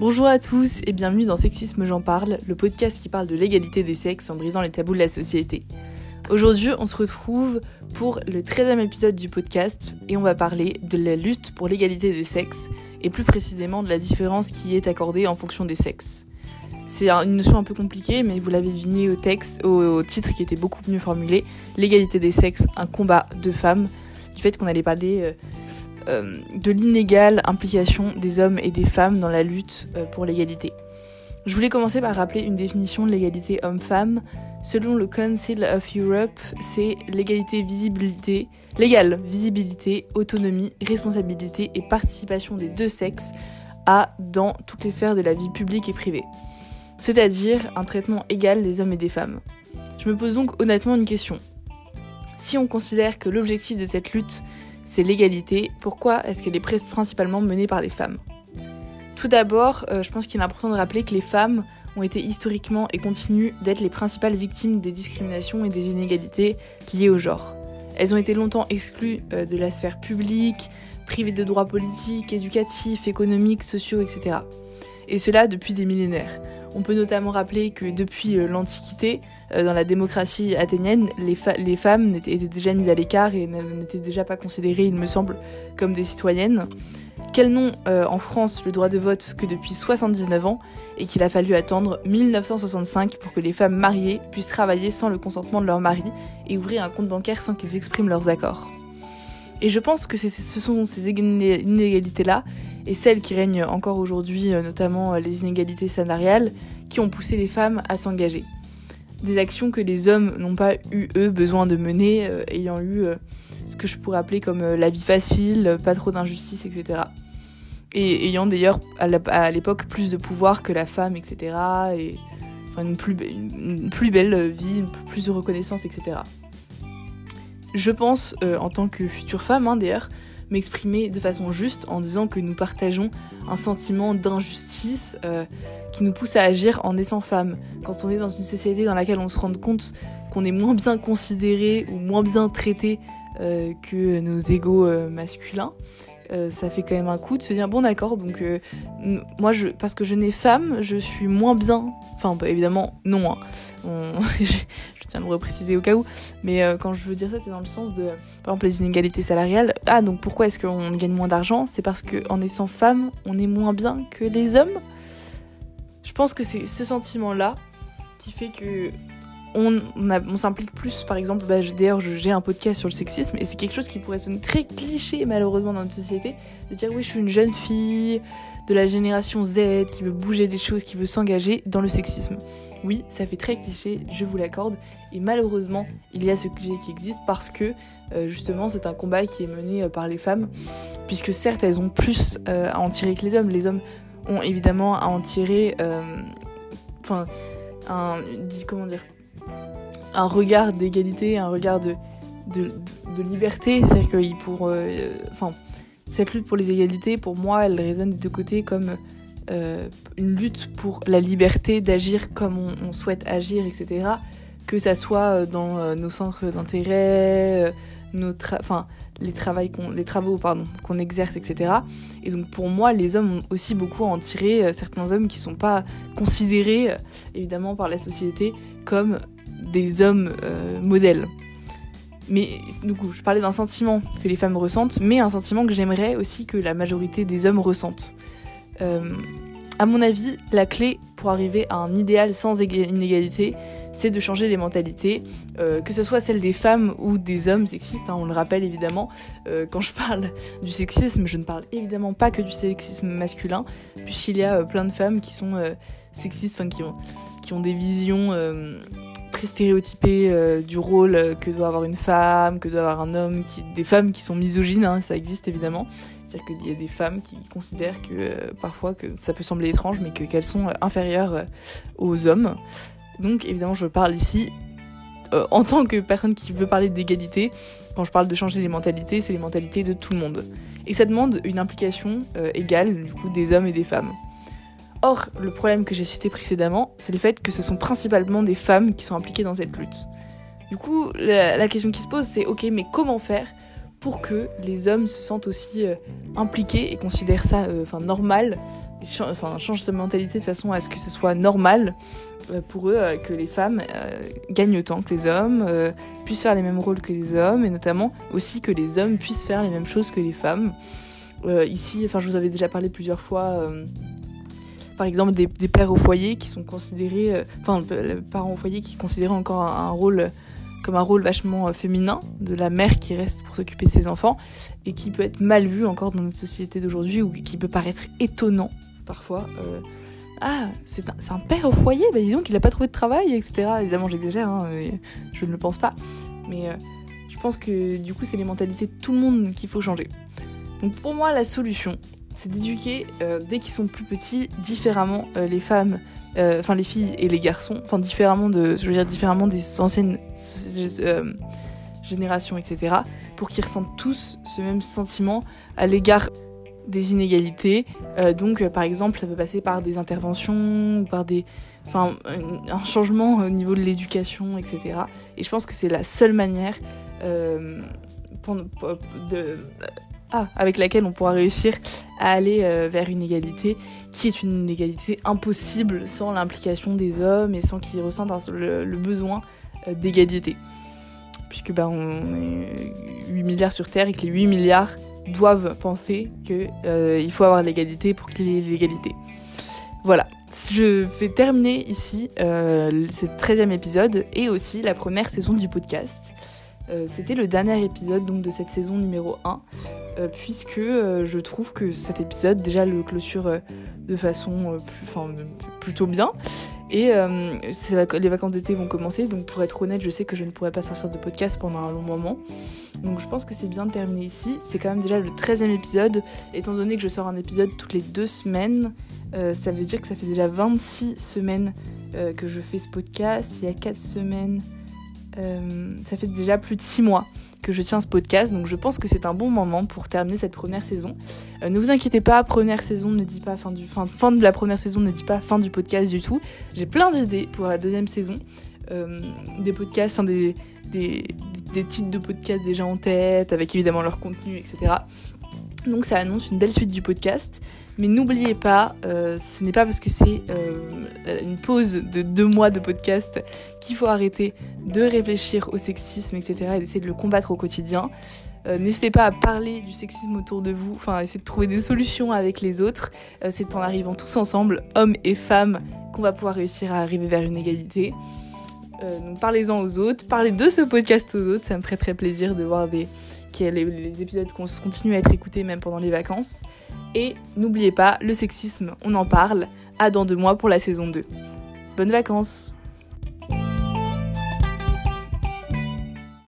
Bonjour à tous et bienvenue dans Sexisme J'en parle, le podcast qui parle de l'égalité des sexes en brisant les tabous de la société. Aujourd'hui, on se retrouve pour le 13e épisode du podcast et on va parler de la lutte pour l'égalité des sexes et plus précisément de la différence qui est accordée en fonction des sexes. C'est une notion un peu compliquée, mais vous l'avez deviné au texte, au, titre qui était beaucoup mieux formulé l'égalité des sexes, un combat de femmes, du fait qu'on allait parler euh, de l'inégale implication des hommes et des femmes dans la lutte euh, pour l'égalité. Je voulais commencer par rappeler une définition de l'égalité homme-femme. Selon le Council of Europe, c'est l'égalité visibilité, l'égale visibilité, autonomie, responsabilité et participation des deux sexes à dans toutes les sphères de la vie publique et privée c'est-à-dire un traitement égal des hommes et des femmes. Je me pose donc honnêtement une question. Si on considère que l'objectif de cette lutte, c'est l'égalité, pourquoi est-ce qu'elle est principalement menée par les femmes? Tout d'abord, euh, je pense qu'il est important de rappeler que les femmes ont été historiquement et continuent d'être les principales victimes des discriminations et des inégalités liées au genre. Elles ont été longtemps exclues euh, de la sphère publique, privées de droits politiques, éducatifs, économiques, sociaux, etc. Et cela depuis des millénaires. On peut notamment rappeler que depuis euh, l'Antiquité, euh, dans la démocratie athénienne, les, femmes étaient déjà mises à l'écart et n'étaient déjà pas considérées, il me semble, comme des citoyennes. Qu'elles n'ont euh, en France le droit de vote que depuis 79 ans et qu'il a fallu attendre 1965 pour que les femmes mariées puissent travailler sans le consentement de leur mari et ouvrir un compte bancaire sans qu'ils expriment leurs accords? Et je pense que ce sont ces inégalités-là et celles qui règnent encore aujourd'hui, euh, notamment euh, les inégalités salariales, qui ont poussé les femmes à s'engager. Des actions que les hommes n'ont pas eu, eux, besoin de mener, euh, ayant eu ce que je pourrais appeler comme la vie facile, pas trop d'injustice, etc. Et ayant d'ailleurs à l'époque plus de pouvoir que la femme, etc. Et enfin, une, plus, belle vie, plus de reconnaissance, etc. Je pense, en tant que future femme hein, d'ailleurs, m'exprimer de façon juste en disant que nous partageons un sentiment d'injustice euh, qui nous pousse à agir en naissant femme. Quand on est dans une société dans laquelle on se rend compte qu'on est moins bien considéré ou moins bien traité euh, que nos égaux euh, ça fait quand même un coup de se dire bon d'accord donc moi je parce que je n'ai femme je suis moins bien enfin bah, évidemment non hein. tiens à le repréciser au cas où. Mais euh, quand je veux dire ça, c'est dans le sens de, par exemple, les inégalités salariales. Ah, donc pourquoi est-ce qu'on gagne moins d'argent? C'est parce qu'en étant femme, on est moins bien que les hommes? Je pense que c'est ce sentiment-là qui fait que on, s'implique plus, par exemple, bah, d'ailleurs j'ai un podcast sur le sexisme et c'est quelque chose qui pourrait sonner très cliché malheureusement dans notre société, de dire oui je suis une jeune fille de la génération Z qui veut bouger des choses, qui veut s'engager dans le sexisme. Oui, ça fait très cliché, je vous l'accorde, et malheureusement, il y a ce cliché qui existe parce que euh, justement, c'est un combat qui est mené euh, par les femmes, puisque certes, elles ont plus euh, à en tirer que les hommes. Les hommes ont évidemment à en tirer, enfin, un, comment dire, un regard d'égalité, un regard de, liberté. C'est-à-dire que pour, enfin, cette lutte pour les égalités, pour moi, elle résonne des deux côtés comme euh, une lutte pour la liberté d'agir comme on, souhaite agir, etc. Que ça soit euh, dans euh, nos centres d'intérêt, les, travaux qu'on exerce, etc. Et donc pour moi, les hommes ont aussi beaucoup à en tirer, certains hommes qui ne sont pas considérés, évidemment, par la société comme des hommes modèles. Mais du coup, je parlais d'un sentiment que les femmes ressentent, mais un sentiment que j'aimerais aussi que la majorité des hommes ressentent. Euh, à mon avis, la clé pour arriver à un idéal sans inégalité, c'est de changer les mentalités, euh, que ce soit celle des femmes ou des hommes sexistes, hein, on le rappelle évidemment. Euh, quand je parle du sexisme, je ne parle évidemment pas que du sexisme masculin, puisqu'il y a plein de femmes qui sont sexistes, qui ont, qui ont des visions très stéréotypées du rôle que doit avoir une femme, que doit avoir un homme, des femmes qui sont misogynes, hein, ça existe évidemment. C'est-à-dire qu'il y a des femmes qui considèrent que euh, parfois que ça peut sembler étrange, mais qu'elles sont euh, inférieures euh, aux hommes. Donc évidemment, je parle ici en tant que personne qui veut parler d'égalité. Quand je parle de changer les mentalités, c'est les mentalités de tout le monde. Et ça demande une implication égale du coup des hommes et des femmes. Or, le problème que j'ai cité précédemment, c'est le fait que ce sont principalement des femmes qui sont impliquées dans cette lutte. Du coup, la question qui se pose, c'est ok, mais comment faire pour que les hommes se sentent aussi impliqués et considèrent ça enfin normal, enfin changent sa mentalité de façon à ce que ce soit normal pour eux que les femmes gagnent autant que les hommes, puissent faire les mêmes rôles que les hommes et notamment aussi que les hommes puissent faire les mêmes choses que les femmes. ici, enfin je vous avais déjà parlé plusieurs fois par exemple des, pères au foyer qui sont considérés, euh, enfin parents au foyer qui considèrent encore un, rôle comme un rôle vachement euh, féminin de la mère qui reste pour s'occuper de ses enfants et qui peut être mal vu encore dans notre société d'aujourd'hui ou qui peut paraître étonnant parfois. Euh, ah, c'est un, père au foyer, bah disons qu'il n'a pas trouvé de travail, etc. Évidemment, j'exagère, hein, je ne le pense pas. Mais je pense que du coup, c'est les mentalités de tout le monde qu'il faut changer. Donc pour moi, la solution, c'est d'éduquer euh, dès qu'ils sont plus petits différemment euh, les femmes, euh, enfin les filles et les garçons, enfin différemment de, je veux dire différemment des anciennes générations, etc. Pour qu'ils ressentent tous ce même sentiment à l'égard des inégalités. donc par exemple, ça peut passer par des interventions ou par des, enfin un changement au niveau de l'éducation, etc. Et je pense que c'est la seule manière de ah, avec laquelle on pourra réussir à aller euh, vers une égalité qui est une égalité impossible sans l'implication des hommes et sans qu'ils ressentent le, besoin euh, d'égalité. Puisque bah, on est 8 milliards sur Terre et que les 8 milliards doivent penser qu'il euh, faut avoir l'égalité pour qu'il y ait l'égalité. Voilà, je vais terminer ici ce 13e épisode et aussi la première saison du podcast. C'était le dernier épisode donc, de cette saison numéro 1. Euh, puisque euh, je trouve que cet épisode déjà le clôture euh, de façon plutôt bien. Et les vacances d'été vont commencer, donc pour être honnête, je sais que je ne pourrai pas sortir de podcast pendant un long moment. Donc je pense que c'est bien de terminer ici. C'est quand même déjà le 13e épisode, étant donné que je sors un épisode toutes les deux semaines. ça veut dire que ça fait déjà 26 semaines que je fais ce podcast. Il y a 4 semaines, ça fait déjà plus de 6 mois que je tiens ce podcast, donc je pense que c'est un bon moment pour terminer cette première saison. Euh, ne vous inquiétez pas, première saison ne dit pas fin du fin, fin de la première saison ne dit pas fin du podcast du tout. J'ai plein d'idées pour la deuxième saison, euh, des podcasts, des, des, des titres de podcasts déjà en tête, avec évidemment leur contenu, etc. Donc ça annonce une belle suite du podcast. Mais n'oubliez pas, euh, ce n'est pas parce que c'est euh, une pause de deux mois de podcast qu'il faut arrêter de réfléchir au sexisme, etc. et d'essayer de le combattre au quotidien. Euh, n'hésitez pas à parler du sexisme autour de vous, enfin essayer de trouver des solutions avec les autres. c'est en arrivant tous ensemble, hommes et femmes, qu'on va pouvoir réussir à arriver vers une égalité. Donc parlez-en aux autres, parlez de ce podcast aux autres, ça me ferait très plaisir de voir des, les, les épisodes continuent à être écoutés même pendant les vacances. Et n'oubliez pas, le sexisme, on en parle. À dans deux mois pour la saison 2. Bonnes vacances